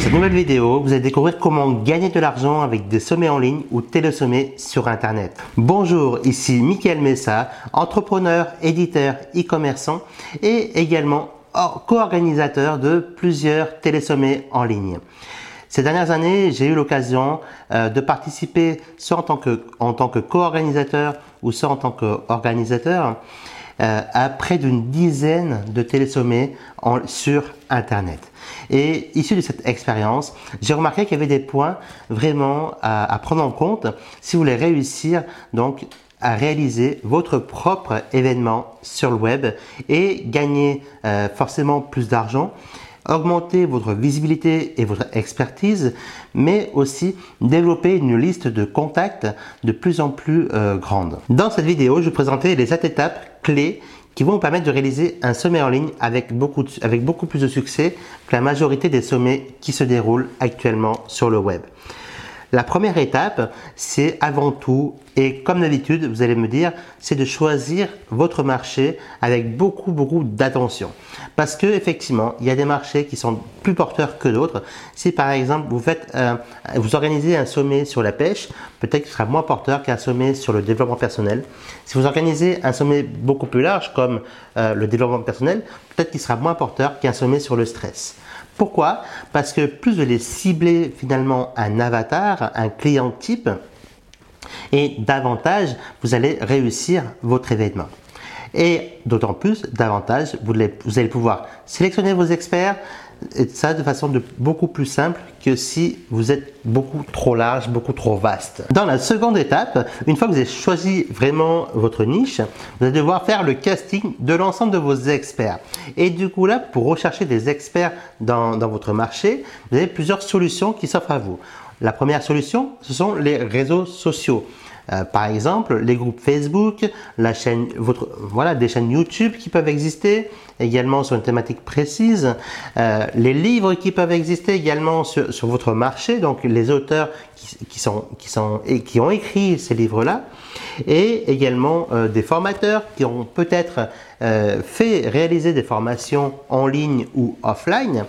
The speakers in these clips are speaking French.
cette nouvelle vidéo, vous allez découvrir comment gagner de l'argent avec des sommets en ligne ou télésommets sur Internet. Bonjour, ici Mickaël Messa, entrepreneur, éditeur, e-commerçant et également co-organisateur de plusieurs télésommets en ligne. Ces dernières années, j'ai eu l'occasion euh, de participer soit en tant que, en tant que co-organisateur ou soit en tant qu'organisateur euh, à près d'une dizaine de télésommets en, sur Internet. Et issu de cette expérience, j'ai remarqué qu'il y avait des points vraiment à, prendre en compte si vous voulez réussir donc à réaliser votre propre événement sur le web et gagner euh, forcément plus d'argent augmenter votre visibilité et votre expertise, mais aussi développer une liste de contacts de plus en plus euh, grande. Dans cette vidéo, je vais présenter les 7 étapes clés qui vont vous permettre de réaliser un sommet en ligne avec beaucoup, avec beaucoup plus de succès que la majorité des sommets qui se déroulent actuellement sur le web. La première étape, c'est avant tout, et comme d'habitude, vous allez me dire, c'est de choisir votre marché avec beaucoup, beaucoup d'attention. Parce que effectivement, il y a des marchés qui sont plus porteurs que d'autres. Si par exemple, euh, vous organisez un sommet sur la pêche, peut-être qu'il sera moins porteur qu'un sommet sur le développement personnel. Si vous organisez un sommet beaucoup plus large comme euh, le développement personnel, peut-être qu'il sera moins porteur qu'un sommet sur le stress. Pourquoi? Parce que plus vous allez cibler finalement un avatar, un client type, et davantage vous allez réussir votre événement. Et d'autant plus, davantage, vous allez, pouvoir sélectionner vos experts, et ça de façon beaucoup plus simple que si vous êtes beaucoup trop large, beaucoup trop vaste. Dans la seconde étape, une fois que vous avez choisi vraiment votre niche, vous allez devoir faire le casting de l'ensemble de vos experts. Et du coup là, pour rechercher des experts dans, dans votre marché, vous avez plusieurs solutions qui s'offrent à vous. La première solution, ce sont les réseaux sociaux. Euh, par exemple, les groupes Facebook, la chaîne, votre, voilà, des chaînes YouTube qui peuvent exister également sur une thématique précise, euh, les livres qui peuvent exister également sur, sur votre marché, donc les auteurs qui, qui, sont, qui, sont, et qui ont écrit ces livres-là, et également euh, des formateurs qui ont peut-être fait réaliser des formations en ligne ou offline.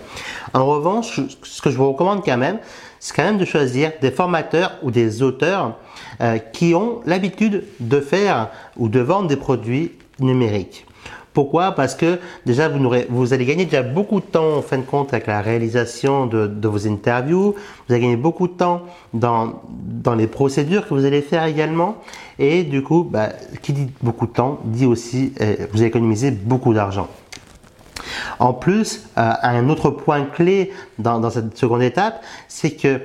En revanche, ce que je vous recommande quand même, c'est quand même de choisir des formateurs ou des auteurs euh, qui ont l'habitude de faire ou de vendre des produits numériques. Pourquoi? Parce que déjà, vous, allez gagner déjà beaucoup de temps en fin de compte avec la réalisation de, vos interviews. Vous allez gagner beaucoup de temps dans, dans, les procédures que vous allez faire également. Et du coup, bah, qui dit beaucoup de temps dit aussi, euh, vous allez économiser beaucoup d'argent. En plus, euh, un autre point clé dans, cette seconde étape, c'est que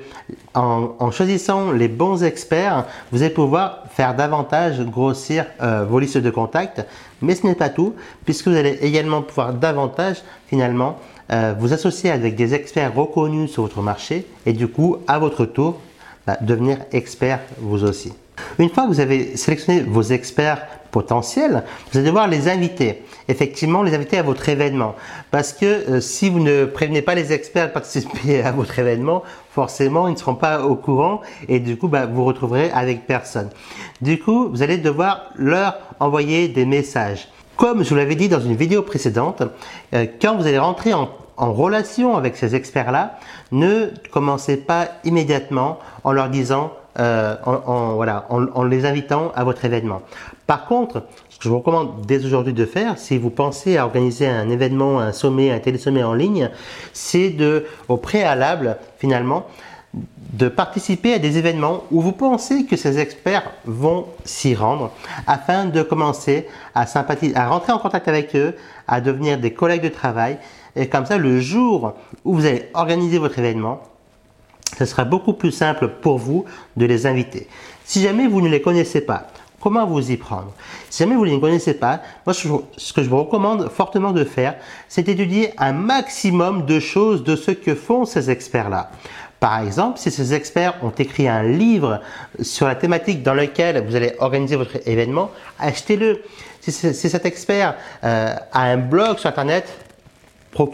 en, choisissant les bons experts, vous allez pouvoir faire davantage grossir euh, vos listes de contacts. Mais ce n'est pas tout, puisque vous allez également pouvoir davantage finalement euh, vous associer avec des experts reconnus sur votre marché et du coup, à votre tour, bah, devenir expert vous aussi. Une fois que vous avez sélectionné vos experts potentiels, vous allez devoir les inviter. Effectivement, les inviter à votre événement. Parce que euh, si vous ne prévenez pas les experts de participer à votre événement, forcément, ils ne seront pas au courant et du coup, bah, vous retrouverez avec personne. Du coup, vous allez devoir leur envoyer des messages. Comme je vous l'avais dit dans une vidéo précédente, euh, quand vous allez rentrer en, relation avec ces experts-là, ne commencez pas immédiatement en leur disant euh, en, voilà, en, les invitant à votre événement. Par contre, ce que je vous recommande dès aujourd'hui de faire, si vous pensez à organiser un événement, un sommet, un télésommet en ligne, c'est de, au préalable, finalement, de participer à des événements où vous pensez que ces experts vont s'y rendre afin de commencer à sympathiser, à rentrer en contact avec eux, à devenir des collègues de travail. Et comme ça, le jour où vous allez organiser votre événement, ce sera beaucoup plus simple pour vous de les inviter. Si jamais vous ne les connaissez pas, comment vous y prendre? Si jamais vous ne les connaissez pas, moi ce que je vous recommande fortement de faire, c'est d'étudier un maximum de choses de ce que font ces experts-là. Par exemple, si ces experts ont écrit un livre sur la thématique dans lequel vous allez organiser votre événement, achetez-le. Si, cet expert euh, a un blog sur Internet,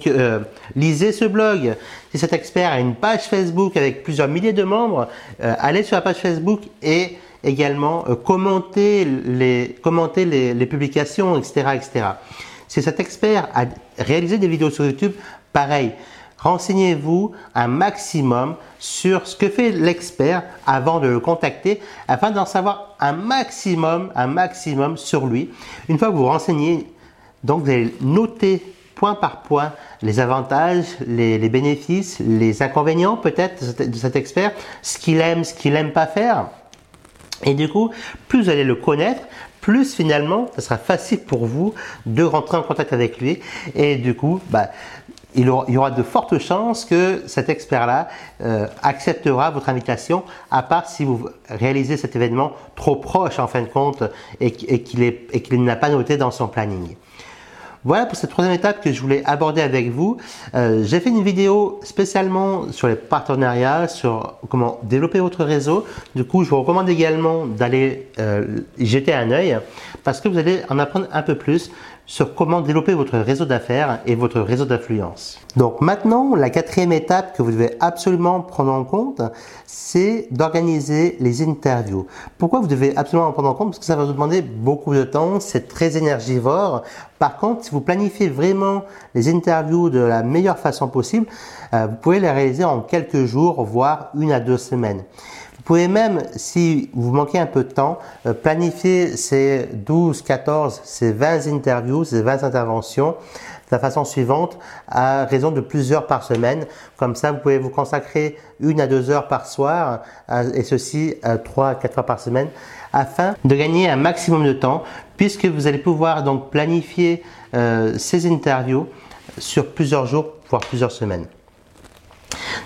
euh, lisez ce blog. Si cet expert a une page Facebook avec plusieurs milliers de membres, euh, allez sur la page Facebook et également euh, commentez, les, les, publications, etc., etc. Si cet expert a réalisé des vidéos sur YouTube, pareil, renseignez-vous un maximum sur ce que fait l'expert avant de le contacter afin d'en savoir un maximum, un maximum sur lui. Une fois que vous vous renseignez, donc vous allez noter point par point les avantages, les, bénéfices, les inconvénients peut-être de cet expert, ce qu'il aime, ce qu'il n'aime pas faire. Et du coup, plus vous allez le connaître, plus finalement, ce sera facile pour vous de rentrer en contact avec lui. Et du coup, bah, il, y aura de fortes chances que cet expert-là euh, acceptera votre invitation, à part si vous réalisez cet événement trop proche en fin de compte et, et qu'il n'a pas noté dans son planning. Voilà pour cette troisième étape que je voulais aborder avec vous. Euh, j'ai fait une vidéo spécialement sur les partenariats, sur comment développer votre réseau. Du coup, je vous recommande également d'aller euh, jeter un œil parce que vous allez en apprendre un peu plus sur comment développer votre réseau d'affaires et votre réseau d'influence. Donc maintenant, la quatrième étape que vous devez absolument prendre en compte, c'est d'organiser les interviews. Pourquoi vous devez absolument en prendre en compte? Parce que ça va vous demander beaucoup de temps, c'est très énergivore. Par contre, si vous planifiez vraiment les interviews de la meilleure façon possible, euh, vous pouvez les réaliser en quelques jours, voire une à deux semaines. Vous pouvez même, si vous manquez un peu de temps, euh, planifier ces 12, 14, ces 20 interviews, ces 20 interventions de la façon suivante, à raison de plusieurs par semaine. Comme ça, vous pouvez vous consacrer une à deux heures par soir, et ceci trois à quatre fois par semaine, afin de gagner un maximum de temps, puisque vous allez pouvoir donc planifier euh, ces interviews sur plusieurs jours, voire plusieurs semaines.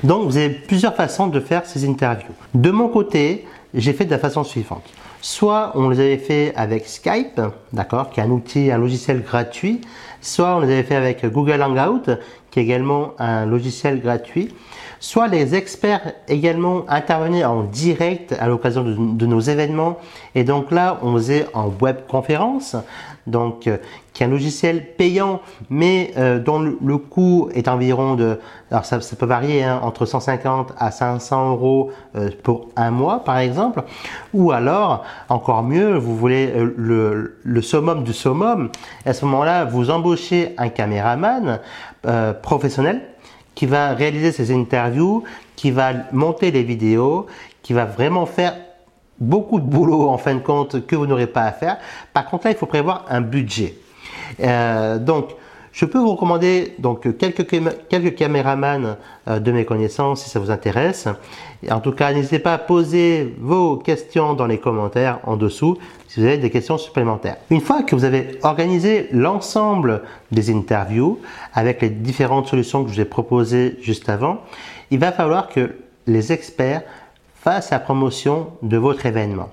Donc, vous avez plusieurs façons de faire ces interviews. De mon côté, j'ai fait de la façon suivante. Soit on les avait fait avec Skype, d'accord, qui est un outil, un logiciel gratuit. Soit on les avait fait avec Google Hangout, qui est également un logiciel gratuit. Soit les experts également intervenaient en direct à l'occasion de, nos événements. Et donc là, on faisait en web conférence. Donc euh, qui est un logiciel payant, mais euh, dont le, coût est environ de, alors ça, peut varier hein, entre 150 à 500 euros euh, pour un mois par exemple, ou alors encore mieux, vous voulez le, le summum du summum, à ce moment-là, vous embauchez un caméraman professionnel qui va réaliser ces interviews, qui va monter les vidéos, qui va vraiment faire beaucoup de boulot en fin de compte que vous n'aurez pas à faire. Par contre là, il faut prévoir un budget. Euh, donc, je peux vous recommander donc quelques, caméramans euh, de mes connaissances si ça vous intéresse. en tout cas, n'hésitez pas à poser vos questions dans les commentaires en dessous si vous avez des questions supplémentaires. Une fois que vous avez organisé l'ensemble des interviews avec les différentes solutions que je vous ai proposées juste avant, il va falloir que les experts fasse la promotion de votre événement.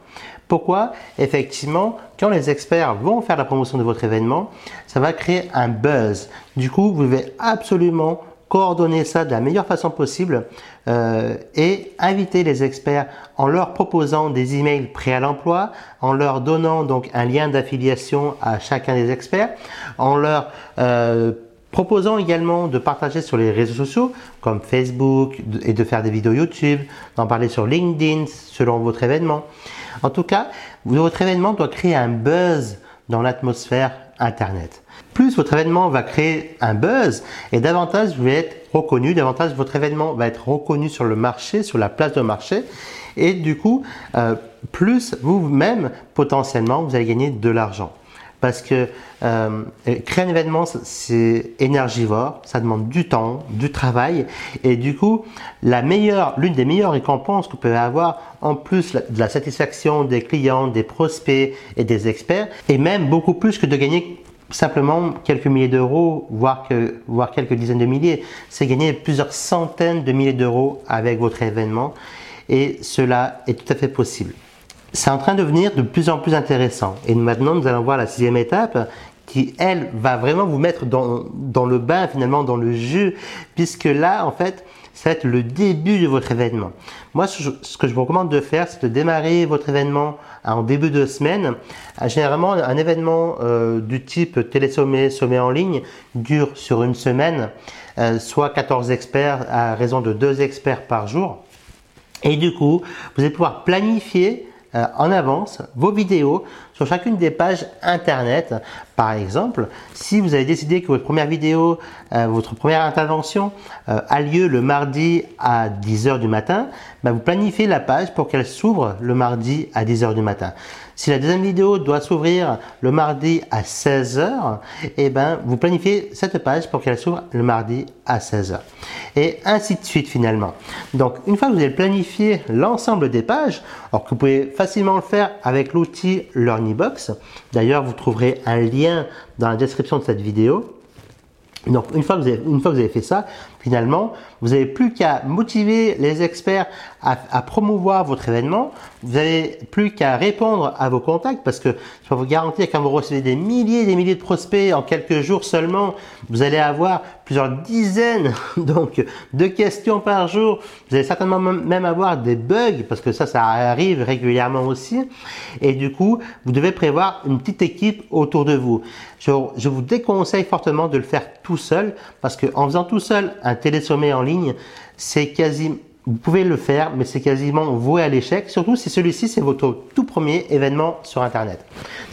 Pourquoi? Effectivement, quand les experts vont faire la promotion de votre événement, ça va créer un buzz. Du coup, vous devez absolument coordonner ça de la meilleure façon possible euh, et inviter les experts en leur proposant des emails prêts à l'emploi, en leur donnant donc un lien d'affiliation à chacun des experts, en leur euh, Proposons également de partager sur les réseaux sociaux comme Facebook et de faire des vidéos YouTube, d'en parler sur LinkedIn selon votre événement. En tout cas, votre événement doit créer un buzz dans l'atmosphère Internet. Plus votre événement va créer un buzz et davantage vous allez reconnu, davantage votre événement va être reconnu sur le marché, sur la place de marché et du coup, euh, plus vous-même potentiellement vous allez gagner de l'argent parce que euh, créer un événement, c'est énergivore, ça demande du temps, du travail, et du coup, la meilleure, l'une des meilleures récompenses que vous pouvez avoir, en plus de la satisfaction des clients, des prospects et des experts, et même beaucoup plus que de gagner simplement quelques milliers d'euros, voire, que, voire quelques dizaines de milliers, c'est gagner plusieurs centaines de milliers d'euros avec votre événement, et cela est tout à fait possible c'est en train de devenir de plus en plus intéressant. Et maintenant, nous allons voir la sixième étape qui, elle, va vraiment vous mettre dans, dans le bain, finalement, dans le jeu, puisque là, en fait, ça va être le début de votre événement. Moi, ce que je vous recommande de faire, c'est de démarrer votre événement en début de semaine. Euh, généralement, un événement euh, du type télésommet, sommet en ligne, dure sur une semaine, euh, soit 14 experts à raison de 2 experts par jour. Et du coup, vous allez pouvoir planifier euh, en avance vos vidéos sur chacune des pages internet. Par exemple, si vous avez décidé que votre première vidéo, euh, votre première intervention euh, a lieu le mardi à 10h du matin, bah, vous planifiez la page pour qu'elle s'ouvre le mardi à 10h du matin. Si la deuxième vidéo doit s'ouvrir le mardi à 16h, eh ben, vous planifiez cette page pour qu'elle s'ouvre le mardi à 16h. Et ainsi de suite finalement. Donc, une fois que vous avez planifié l'ensemble des pages, alors que vous pouvez facilement le faire avec l'outil LearnyBox. D'ailleurs, vous trouverez un lien dans la description de cette vidéo. Donc, une fois, que vous avez, une fois que vous avez fait ça, finalement, vous n'avez plus qu'à motiver les experts à, promouvoir votre événement. Vous n'avez plus qu'à répondre à vos contacts parce que je peux vous garantir quand vous recevez des milliers et des milliers de prospects en quelques jours seulement, vous allez avoir plusieurs dizaines donc de questions par jour. Vous allez certainement même avoir des bugs parce que ça, ça arrive régulièrement aussi. Et du coup, vous devez prévoir une petite équipe autour de vous. Je, vous déconseille fortement de le faire tout seul parce que en faisant tout seul un télésommet en ligne, c'est quasi vous pouvez le faire, mais c'est quasiment voué à l'échec, surtout si celui-ci c'est votre tout premier événement sur Internet.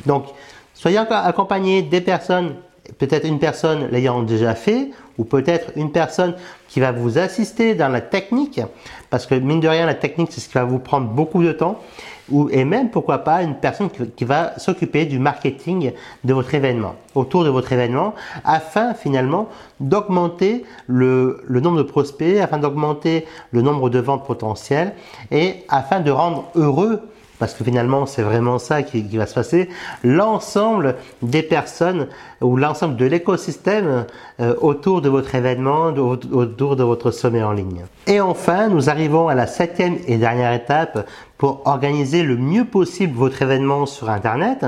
Donc, soyez accompagné des personnes, peut-être une personne l'ayant déjà fait, ou peut-être une personne qui va vous assister dans la technique, parce que mine de rien, la technique, c'est ce qui va vous prendre beaucoup de temps ou, et même pourquoi pas une personne qui, va s'occuper du marketing de votre événement, autour de votre événement, afin finalement d'augmenter le, le nombre de prospects, afin d'augmenter le nombre de ventes potentielles et afin de rendre heureux parce que finalement c'est vraiment ça qui, va se passer, l'ensemble des personnes ou l'ensemble de l'écosystème euh, autour de votre événement, autour de votre sommet en ligne. Et enfin, nous arrivons à la septième et dernière étape pour organiser le mieux possible votre événement sur Internet,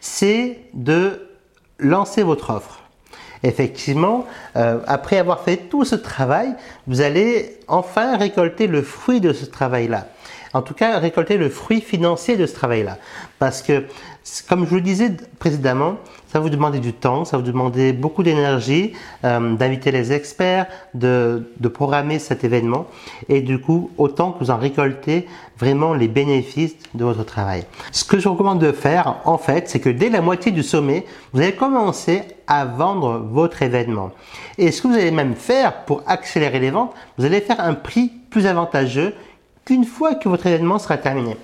c'est de lancer votre offre. Effectivement, euh, après avoir fait tout ce travail, vous allez enfin récolter le fruit de ce travail-là en tout cas récolter le fruit financier de ce travail-là. Parce que, comme je vous le disais précédemment, ça vous demandait du temps, ça vous demandait beaucoup d'énergie, euh, d'inviter les experts, de, programmer cet événement, et du coup, autant que vous en récoltez vraiment les bénéfices de votre travail. Ce que je recommande de faire, en fait, c'est que dès la moitié du sommet, vous allez commencer à vendre votre événement. Et ce que vous allez même faire pour accélérer les ventes, vous allez faire un prix plus avantageux une fois que votre événement sera terminé.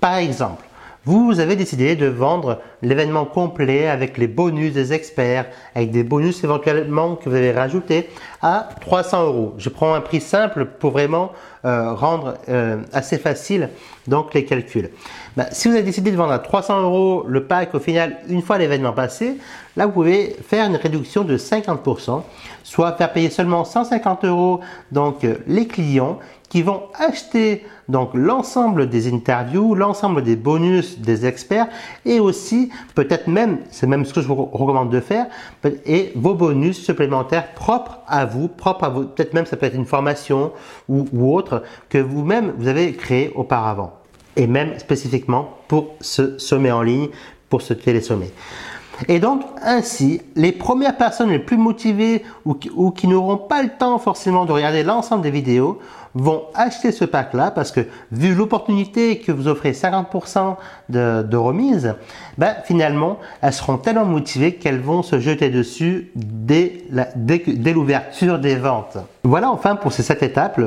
Par exemple, vous avez décidé de vendre l'événement complet avec les bonus des experts, avec des bonus éventuellement que vous avez rajoutés à 300 euros. Je prends un prix simple pour vraiment euh, rendre euh, assez facile donc les calculs. Ben, si vous avez décidé de vendre à 300 euros le pack au final une fois l'événement passé, là vous pouvez faire une réduction de 50%, soit faire payer seulement 150 euros donc euh, les clients qui vont acheter donc l'ensemble des interviews, l'ensemble des bonus des experts et aussi peut-être même, c'est même ce que je vous recommande de faire, et vos bonus supplémentaires propres à vous, propres à vous, peut-être même ça peut être une formation ou, autre que vous-même vous avez créé auparavant et même spécifiquement pour ce sommet en ligne, pour ce télésommet. Et donc, ainsi, les premières personnes les plus motivées ou qui, n'auront pas le temps forcément de regarder l'ensemble des vidéos vont acheter ce pack-là parce que vu l'opportunité que vous offrez 50% de, remise, ben, finalement, elles seront tellement motivées qu'elles vont se jeter dessus dès l'ouverture des ventes. Voilà enfin pour ces sept étapes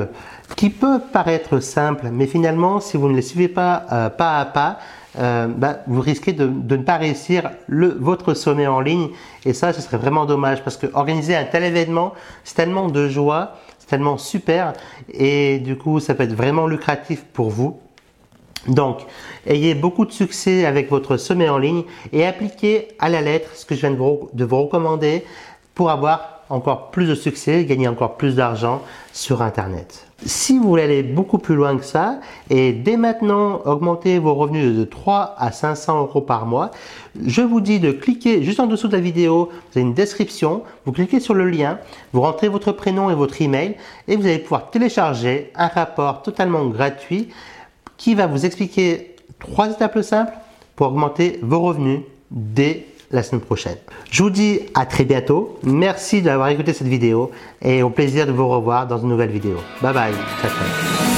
qui peuvent paraître simples, mais finalement, si vous ne les suivez pas euh, pas à pas, euh, bah, vous risquez de, ne pas réussir votre sommet en ligne. Et ça, ce serait vraiment dommage parce que organiser un tel événement, c'est tellement de joie, tellement super. Et du coup, ça peut être vraiment lucratif pour vous. Donc, ayez beaucoup de succès avec votre sommet en ligne et appliquez à la lettre ce que je viens de vous, de vous recommander pour avoir encore plus de succès, gagner encore plus d'argent sur Internet. Si vous voulez aller beaucoup plus loin que ça et dès maintenant augmenter vos revenus de 3 à 500 euros par mois, je vous dis de cliquer juste en dessous de la vidéo, vous avez une description, vous cliquez sur le lien, vous rentrez votre prénom et votre email et vous allez pouvoir télécharger un rapport totalement gratuit qui va vous expliquer trois étapes simples pour augmenter vos revenus dès la semaine prochaine. Je vous dis à très bientôt. Merci d'avoir écouté cette vidéo et au plaisir de vous revoir dans une nouvelle vidéo. Bye bye.